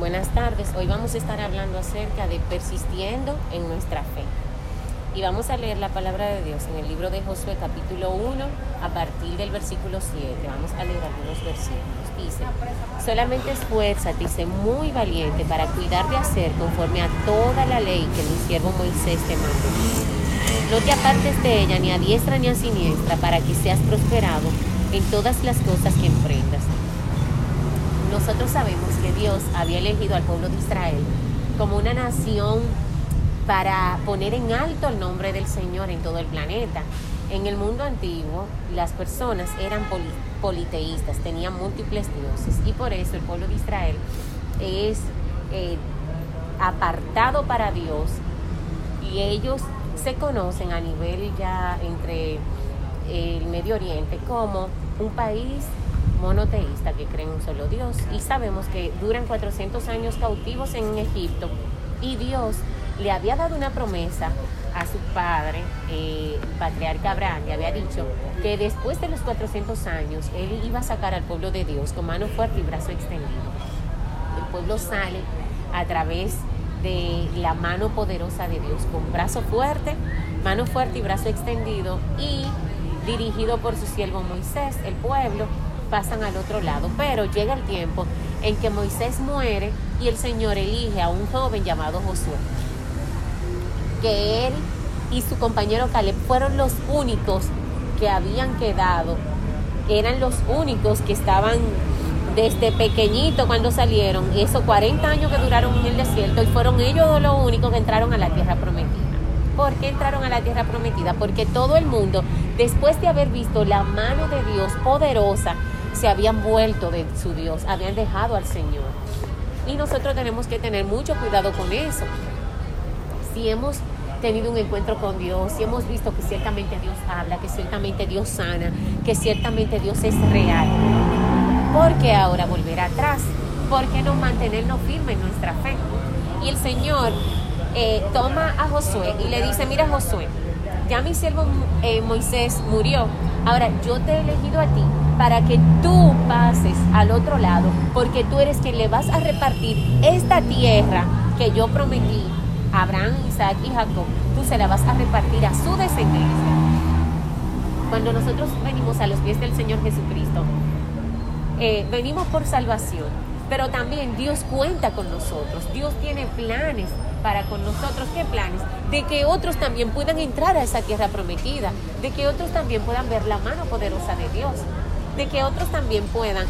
Buenas tardes. Hoy vamos a estar hablando acerca de persistiendo en nuestra fe. Y vamos a leer la palabra de Dios en el libro de Josué capítulo 1 a partir del versículo 7. Vamos a leer algunos versículos. Dice, solamente esfuérzate y sé muy valiente para cuidar de hacer conforme a toda la ley que mi siervo Moisés te mandó. No te apartes de ella ni a diestra ni a siniestra para que seas prosperado en todas las cosas que emprendas. Nosotros sabemos que Dios había elegido al pueblo de Israel como una nación para poner en alto el nombre del Señor en todo el planeta. En el mundo antiguo las personas eran politeístas, tenían múltiples dioses y por eso el pueblo de Israel es eh, apartado para Dios y ellos se conocen a nivel ya entre el Medio Oriente como un país monoteísta que cree en un solo Dios y sabemos que duran 400 años cautivos en Egipto y Dios le había dado una promesa a su padre, eh, el patriarca Abraham, le había dicho que después de los 400 años él iba a sacar al pueblo de Dios con mano fuerte y brazo extendido. El pueblo sale a través de la mano poderosa de Dios, con brazo fuerte, mano fuerte y brazo extendido y dirigido por su siervo Moisés, el pueblo pasan al otro lado, pero llega el tiempo en que Moisés muere y el Señor elige a un joven llamado Josué que él y su compañero Caleb fueron los únicos que habían quedado, eran los únicos que estaban desde pequeñito cuando salieron, esos 40 años que duraron en el desierto, y fueron ellos los únicos que entraron a la tierra prometida. ¿Por qué entraron a la tierra prometida? Porque todo el mundo, después de haber visto la mano de Dios poderosa, se habían vuelto de su Dios, habían dejado al Señor. Y nosotros tenemos que tener mucho cuidado con eso. Si hemos tenido un encuentro con Dios, y hemos visto que ciertamente Dios habla, que ciertamente Dios sana, que ciertamente Dios es real. ¿Por qué ahora volver atrás? ¿Por qué no mantenernos firmes en nuestra fe? Y el Señor eh, toma a Josué y le dice, mira Josué, ya mi siervo eh, Moisés murió, ahora yo te he elegido a ti para que tú pases al otro lado, porque tú eres quien le vas a repartir esta tierra que yo prometí Abraham, Isaac y Jacob, tú se la vas a repartir a su descendencia. Cuando nosotros venimos a los pies del Señor Jesucristo, eh, venimos por salvación, pero también Dios cuenta con nosotros. Dios tiene planes para con nosotros. ¿Qué planes? De que otros también puedan entrar a esa tierra prometida, de que otros también puedan ver la mano poderosa de Dios, de que otros también puedan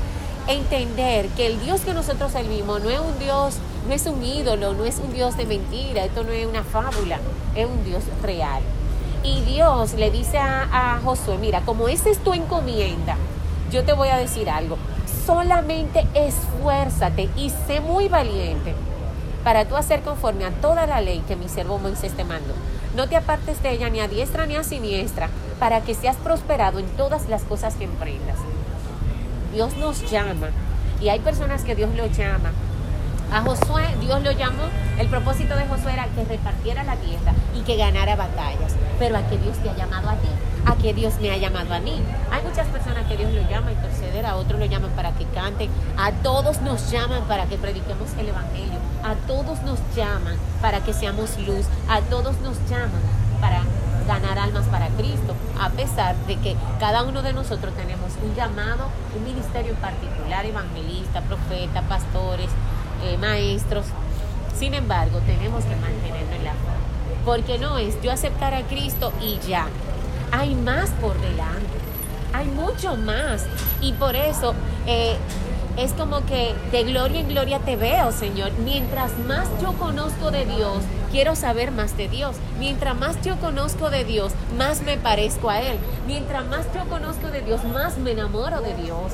entender que el Dios que nosotros servimos no es un Dios no es un ídolo, no es un Dios de mentira, esto no es una fábula, es un Dios real. Y Dios le dice a, a Josué, mira, como esa es tu encomienda, yo te voy a decir algo, solamente esfuérzate y sé muy valiente para tú hacer conforme a toda la ley que mi siervo Moisés te mandó. No te apartes de ella ni a diestra ni a siniestra, para que seas prosperado en todas las cosas que emprendas. Dios nos llama y hay personas que Dios lo llama a Josué, Dios lo llamó, el propósito de Josué era que repartiera la tierra y que ganara batallas. Pero a que Dios te ha llamado a ti, a que Dios me ha llamado a mí. Hay muchas personas que Dios lo llama a interceder, a otros lo llaman para que canten, a todos nos llaman para que prediquemos el Evangelio, a todos nos llaman para que seamos luz, a todos nos llaman para ganar almas para Cristo, a pesar de que cada uno de nosotros tenemos un llamado, un ministerio en particular, evangelista, profeta, pastores, eh, maestros. Sin embargo, tenemos que mantenernos en la fe. Porque no es yo aceptar a Cristo y ya. Hay más por delante. Hay mucho más. Y por eso eh, es como que de gloria en gloria te veo, Señor. Mientras más yo conozco de Dios, quiero saber más de Dios. Mientras más yo conozco de Dios, más me parezco a Él. Mientras más yo conozco de Dios, más me enamoro de Dios.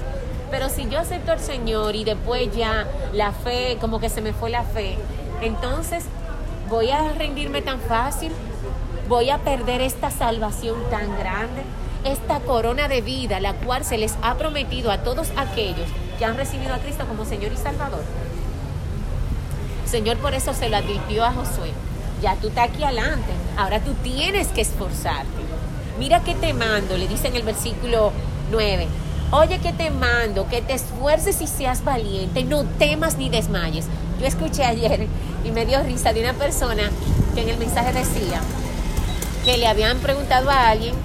Pero si yo acepto al Señor y después ya la fe, como que se me fue la fe, entonces voy a rendirme tan fácil, voy a perder esta salvación tan grande, esta corona de vida, la cual se les ha prometido a todos aquellos que han recibido a Cristo como Señor y Salvador. Señor por eso se lo advirtió a Josué. Ya tú estás aquí adelante, ahora tú tienes que esforzarte. Mira que te mando, le dice en el versículo 9 Oye que te mando, que te esfuerces y seas valiente, no temas ni desmayes. Yo escuché ayer y me dio risa de una persona que en el mensaje decía que le habían preguntado a alguien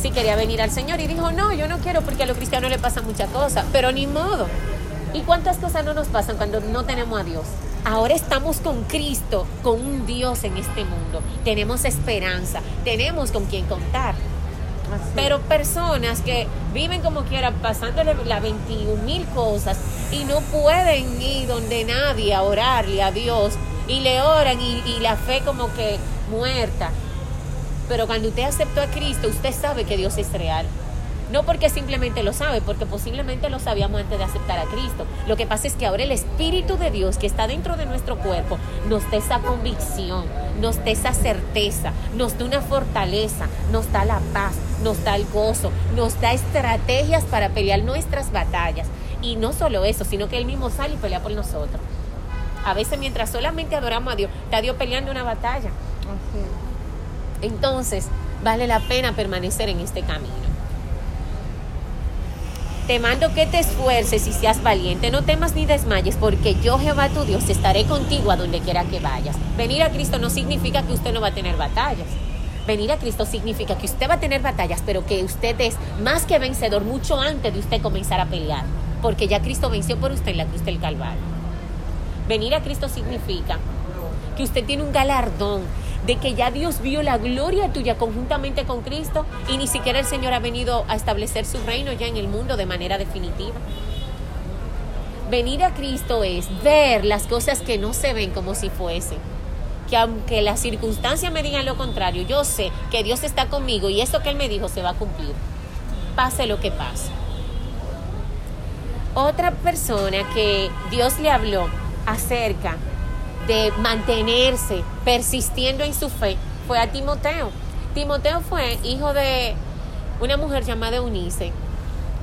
si quería venir al Señor y dijo, no, yo no quiero porque a los cristianos le pasan muchas cosas, pero ni modo. ¿Y cuántas cosas no nos pasan cuando no tenemos a Dios? Ahora estamos con Cristo, con un Dios en este mundo. Tenemos esperanza, tenemos con quien contar. Pero personas que viven como quieran, pasándole las 21 mil cosas y no pueden ir donde nadie a orarle a Dios y le oran y, y la fe como que muerta. Pero cuando usted aceptó a Cristo, usted sabe que Dios es real. No porque simplemente lo sabe, porque posiblemente lo sabíamos antes de aceptar a Cristo. Lo que pasa es que ahora el Espíritu de Dios que está dentro de nuestro cuerpo nos da esa convicción, nos da esa certeza, nos da una fortaleza, nos da la paz, nos da el gozo, nos da estrategias para pelear nuestras batallas. Y no solo eso, sino que Él mismo sale y pelea por nosotros. A veces mientras solamente adoramos a Dios, está Dios peleando una batalla. Entonces, vale la pena permanecer en este camino. Te mando que te esfuerces y seas valiente, no temas ni desmayes, porque yo, Jehová tu Dios, estaré contigo a donde quiera que vayas. Venir a Cristo no significa que usted no va a tener batallas. Venir a Cristo significa que usted va a tener batallas, pero que usted es más que vencedor mucho antes de usted comenzar a pelear, porque ya Cristo venció por usted en la cruz del Calvario. Venir a Cristo significa que usted tiene un galardón, de que ya Dios vio la gloria tuya conjuntamente con Cristo y ni siquiera el Señor ha venido a establecer su reino ya en el mundo de manera definitiva. Venir a Cristo es ver las cosas que no se ven como si fuesen. Que aunque las circunstancias me digan lo contrario, yo sé que Dios está conmigo y esto que Él me dijo se va a cumplir. Pase lo que pase. Otra persona que Dios le habló acerca de mantenerse persistiendo en su fe fue a Timoteo. Timoteo fue hijo de una mujer llamada Eunice,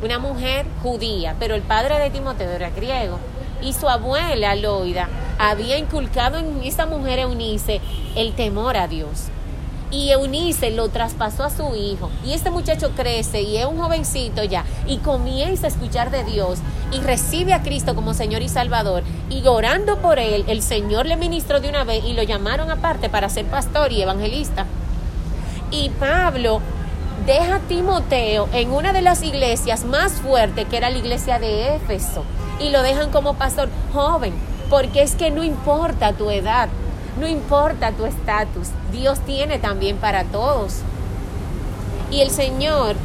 una mujer judía, pero el padre de Timoteo era griego. Y su abuela, Loida, había inculcado en esa mujer Eunice el temor a Dios y Eunice lo traspasó a su hijo. Y este muchacho crece y es un jovencito ya y comienza a escuchar de Dios y recibe a Cristo como Señor y Salvador. Y orando por él, el Señor le ministró de una vez y lo llamaron aparte para ser pastor y evangelista. Y Pablo deja a Timoteo en una de las iglesias más fuertes, que era la iglesia de Éfeso, y lo dejan como pastor joven, porque es que no importa tu edad, no importa tu estatus, Dios tiene también para todos. Y el Señor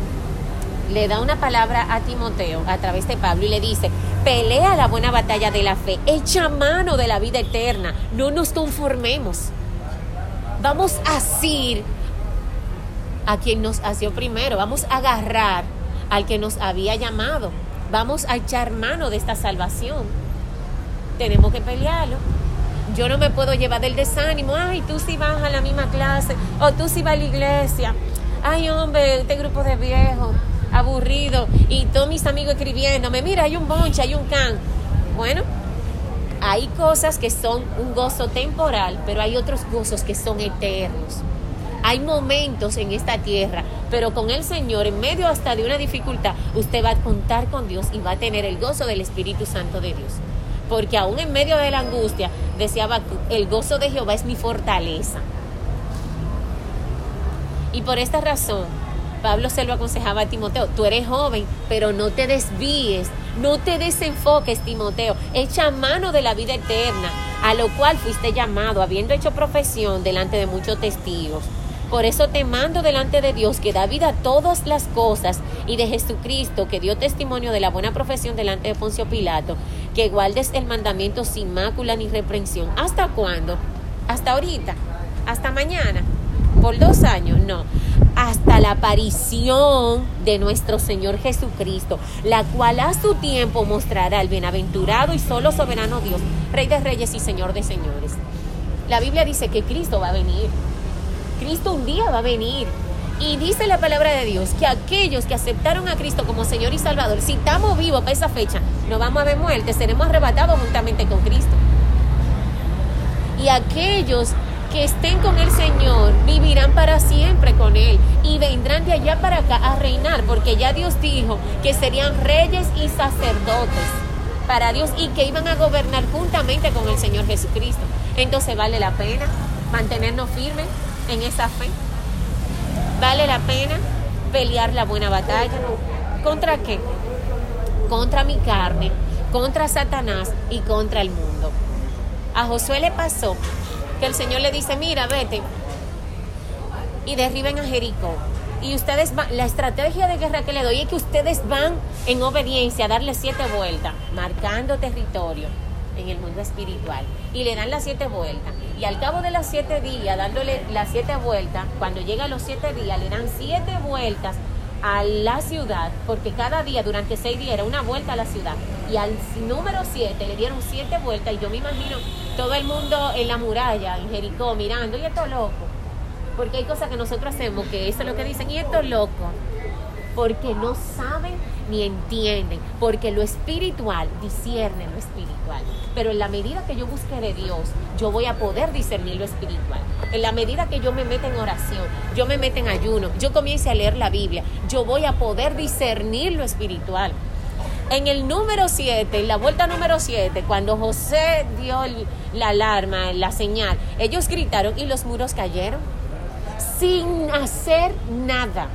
le da una palabra a Timoteo a través de Pablo y le dice, pelea la buena batalla de la fe, echa mano de la vida eterna, no nos conformemos. Vamos a asir a quien nos hació primero, vamos a agarrar al que nos había llamado, vamos a echar mano de esta salvación. Tenemos que pelearlo. Yo no me puedo llevar del desánimo, ay, tú sí vas a la misma clase, o tú sí vas a la iglesia, ay, hombre, este grupo de viejos, aburrido, y todos mis amigos escribiéndome, mira, hay un bonche, hay un can. Bueno, hay cosas que son un gozo temporal, pero hay otros gozos que son eternos. Hay momentos en esta tierra, pero con el Señor, en medio hasta de una dificultad, usted va a contar con Dios y va a tener el gozo del Espíritu Santo de Dios porque aún en medio de la angustia, decía el gozo de Jehová es mi fortaleza. Y por esta razón, Pablo se lo aconsejaba a Timoteo, tú eres joven, pero no te desvíes, no te desenfoques, Timoteo, echa mano de la vida eterna, a lo cual fuiste llamado, habiendo hecho profesión delante de muchos testigos. Por eso te mando delante de Dios que da vida a todas las cosas y de Jesucristo que dio testimonio de la buena profesión delante de Poncio Pilato, que guardes el mandamiento sin mácula ni reprensión. ¿Hasta cuándo? ¿Hasta ahorita? ¿Hasta mañana? ¿Por dos años? No. Hasta la aparición de nuestro Señor Jesucristo, la cual a su tiempo mostrará al bienaventurado y solo soberano Dios, Rey de Reyes y Señor de Señores. La Biblia dice que Cristo va a venir Cristo un día va a venir. Y dice la palabra de Dios que aquellos que aceptaron a Cristo como Señor y Salvador, si estamos vivos para esa fecha, no vamos a ver muerte, seremos arrebatados juntamente con Cristo. Y aquellos que estén con el Señor vivirán para siempre con Él y vendrán de allá para acá a reinar, porque ya Dios dijo que serían reyes y sacerdotes para Dios y que iban a gobernar juntamente con el Señor Jesucristo. Entonces vale la pena mantenernos firmes en esa fe. Vale la pena pelear la buena batalla. ¿Contra qué? Contra mi carne, contra Satanás y contra el mundo. A Josué le pasó que el Señor le dice, mira, vete y derriben a Jericó. Y ustedes van, la estrategia de guerra que le doy es que ustedes van en obediencia a darle siete vueltas, marcando territorio en el mundo espiritual. Y le dan las siete vueltas. Y al cabo de las siete días, dándole las siete vueltas, cuando llega los siete días, le dan siete vueltas a la ciudad, porque cada día durante seis días era una vuelta a la ciudad. Y al número siete le dieron siete vueltas y yo me imagino todo el mundo en la muralla, en Jericó, mirando, y esto loco. Porque hay cosas que nosotros hacemos que eso es lo que dicen, y esto loco. Porque no saben ni entienden, porque lo espiritual discierne lo espiritual. Pero en la medida que yo busque de Dios, yo voy a poder discernir lo espiritual. En la medida que yo me meta en oración, yo me meta en ayuno, yo comience a leer la Biblia, yo voy a poder discernir lo espiritual. En el número 7, en la vuelta número 7, cuando José dio la alarma, la señal, ellos gritaron y los muros cayeron sin hacer nada.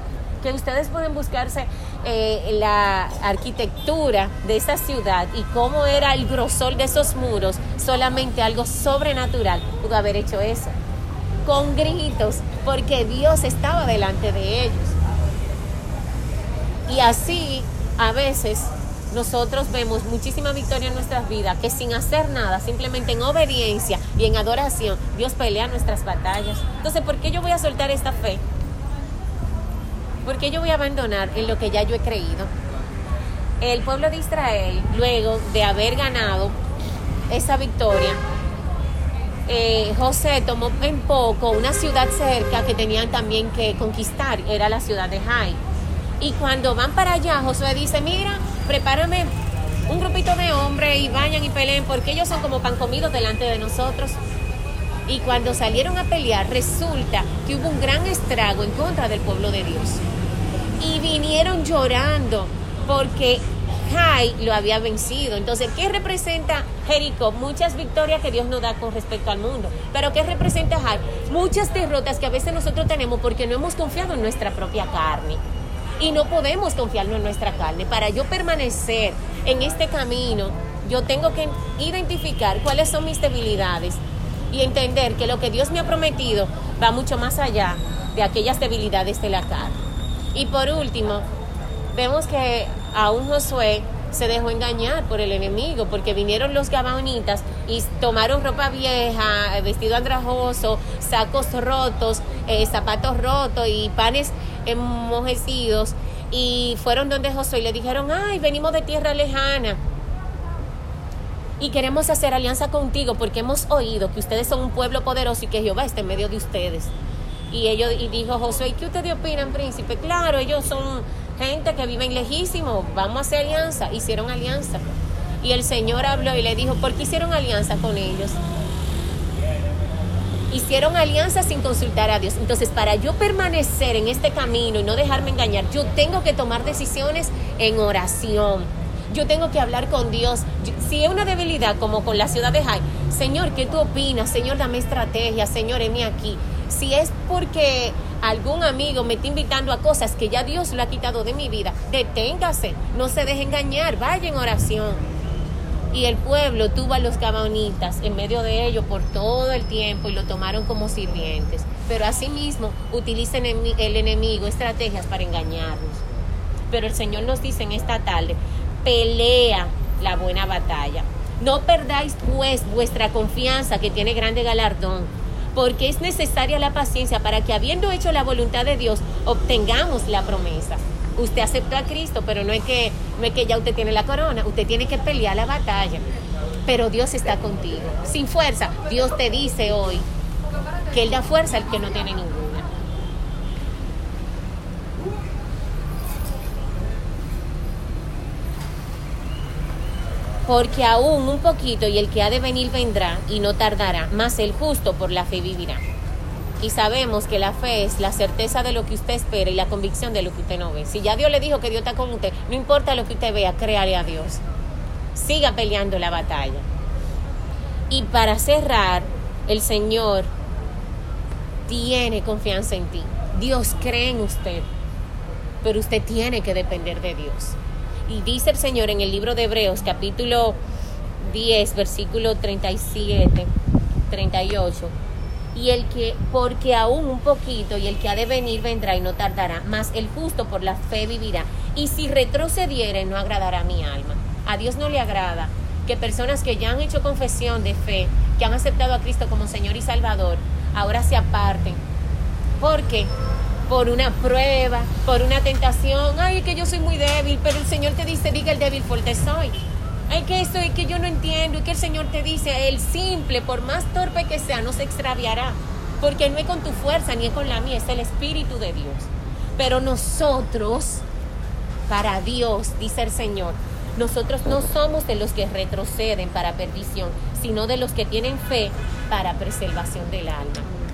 Que ustedes pueden buscarse eh, la arquitectura de esa ciudad y cómo era el grosor de esos muros, solamente algo sobrenatural pudo haber hecho eso. Con gritos, porque Dios estaba delante de ellos. Y así, a veces, nosotros vemos muchísima victoria en nuestras vidas, que sin hacer nada, simplemente en obediencia y en adoración, Dios pelea nuestras batallas. Entonces, ¿por qué yo voy a soltar esta fe? ¿Por qué yo voy a abandonar en lo que ya yo he creído? El pueblo de Israel, luego de haber ganado esa victoria, eh, José tomó en poco una ciudad cerca que tenían también que conquistar, era la ciudad de Jai. Y cuando van para allá, Josué dice, mira, prepárame un grupito de hombres y vayan y peleen porque ellos son como pan comido delante de nosotros. Y cuando salieron a pelear, resulta que hubo un gran estrago en contra del pueblo de Dios. Y vinieron llorando porque Jai lo había vencido. Entonces, ¿qué representa Jericó? Muchas victorias que Dios nos da con respecto al mundo. Pero ¿qué representa Jai? Muchas derrotas que a veces nosotros tenemos porque no hemos confiado en nuestra propia carne. Y no podemos confiarnos en nuestra carne. Para yo permanecer en este camino, yo tengo que identificar cuáles son mis debilidades y entender que lo que Dios me ha prometido va mucho más allá de aquellas debilidades de la carne. Y por último, vemos que aún Josué se dejó engañar por el enemigo, porque vinieron los gabaonitas y tomaron ropa vieja, vestido andrajoso, sacos rotos, eh, zapatos rotos y panes enmojecidos, y fueron donde Josué y le dijeron, ay, venimos de tierra lejana y queremos hacer alianza contigo porque hemos oído que ustedes son un pueblo poderoso y que Jehová está en medio de ustedes. Y ellos y dijo Josué, ¿y qué ustedes opinan, príncipe? Claro, ellos son gente que viven lejísimo, vamos a hacer alianza. Hicieron alianza. Y el Señor habló y le dijo, ¿por qué hicieron alianza con ellos? Hicieron alianza sin consultar a Dios. Entonces, para yo permanecer en este camino y no dejarme engañar, yo tengo que tomar decisiones en oración yo tengo que hablar con Dios. Si es una debilidad como con la ciudad de Jai, Señor, ¿qué tú opinas? Señor, dame estrategia, Señor, heme aquí. Si es porque algún amigo me está invitando a cosas que ya Dios lo ha quitado de mi vida, deténgase, no se deje engañar, vaya en oración. Y el pueblo tuvo a los gabaonitas en medio de ellos por todo el tiempo y lo tomaron como sirvientes. Pero asimismo utilizan el enemigo estrategias para engañarnos. Pero el Señor nos dice en esta tarde, pelea la buena batalla. No perdáis pues vuestra confianza que tiene grande galardón, porque es necesaria la paciencia para que habiendo hecho la voluntad de Dios, obtengamos la promesa. Usted aceptó a Cristo, pero no es que no es que ya usted tiene la corona, usted tiene que pelear la batalla. Pero Dios está contigo. Sin fuerza, Dios te dice hoy que él da fuerza al que no tiene ninguna. porque aún un poquito y el que ha de venir vendrá y no tardará, más el justo por la fe vivirá. Y sabemos que la fe es la certeza de lo que usted espera y la convicción de lo que usted no ve. Si ya Dios le dijo que Dios está con usted, no importa lo que usted vea, créale a Dios. Siga peleando la batalla. Y para cerrar, el Señor tiene confianza en ti. Dios cree en usted, pero usted tiene que depender de Dios. Y dice el Señor en el libro de Hebreos capítulo 10, versículo 37, 38. Y el que, porque aún un poquito, y el que ha de venir vendrá y no tardará, mas el justo por la fe vivirá. Y si retrocediere, no agradará a mi alma. A Dios no le agrada que personas que ya han hecho confesión de fe, que han aceptado a Cristo como Señor y Salvador, ahora se aparten. ¿Por qué? por una prueba, por una tentación. Ay, que yo soy muy débil, pero el Señor te dice, diga el débil fuerte soy. Ay, que esto y que yo no entiendo y que el Señor te dice, el simple, por más torpe que sea, no se extraviará. Porque no es con tu fuerza ni es con la mía, es el Espíritu de Dios. Pero nosotros, para Dios, dice el Señor, nosotros no somos de los que retroceden para perdición, sino de los que tienen fe para preservación del alma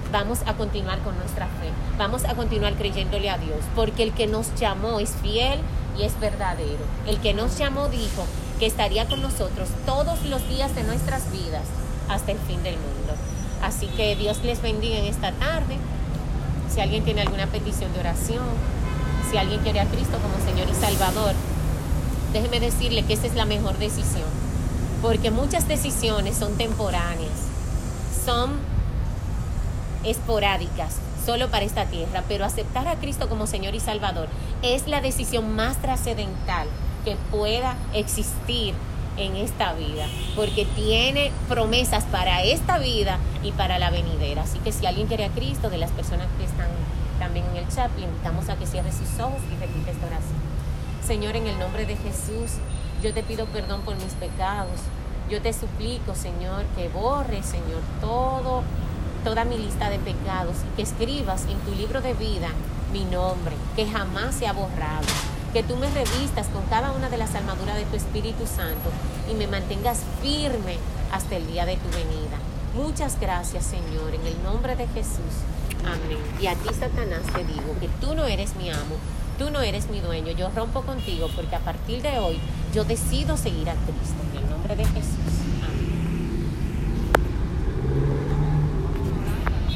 vamos a continuar con nuestra fe, vamos a continuar creyéndole a Dios, porque el que nos llamó es fiel y es verdadero. El que nos llamó dijo que estaría con nosotros todos los días de nuestras vidas hasta el fin del mundo. Así que Dios les bendiga en esta tarde. Si alguien tiene alguna petición de oración, si alguien quiere a Cristo como Señor y Salvador, déjeme decirle que esa es la mejor decisión, porque muchas decisiones son temporáneas, son esporádicas solo para esta tierra, pero aceptar a Cristo como Señor y Salvador es la decisión más trascendental que pueda existir en esta vida, porque tiene promesas para esta vida y para la venidera. Así que si alguien quiere a Cristo, de las personas que están también en el chat, le invitamos a que cierre sus ojos y repite esta oración. Señor, en el nombre de Jesús, yo te pido perdón por mis pecados. Yo te suplico, Señor, que borre, Señor, todo toda mi lista de pecados y que escribas en tu libro de vida mi nombre, que jamás se ha borrado. Que tú me revistas con cada una de las armaduras de tu Espíritu Santo y me mantengas firme hasta el día de tu venida. Muchas gracias, Señor, en el nombre de Jesús. Amén. Y a ti, Satanás, te digo que tú no eres mi amo, tú no eres mi dueño. Yo rompo contigo porque a partir de hoy yo decido seguir a Cristo. En el nombre de Jesús.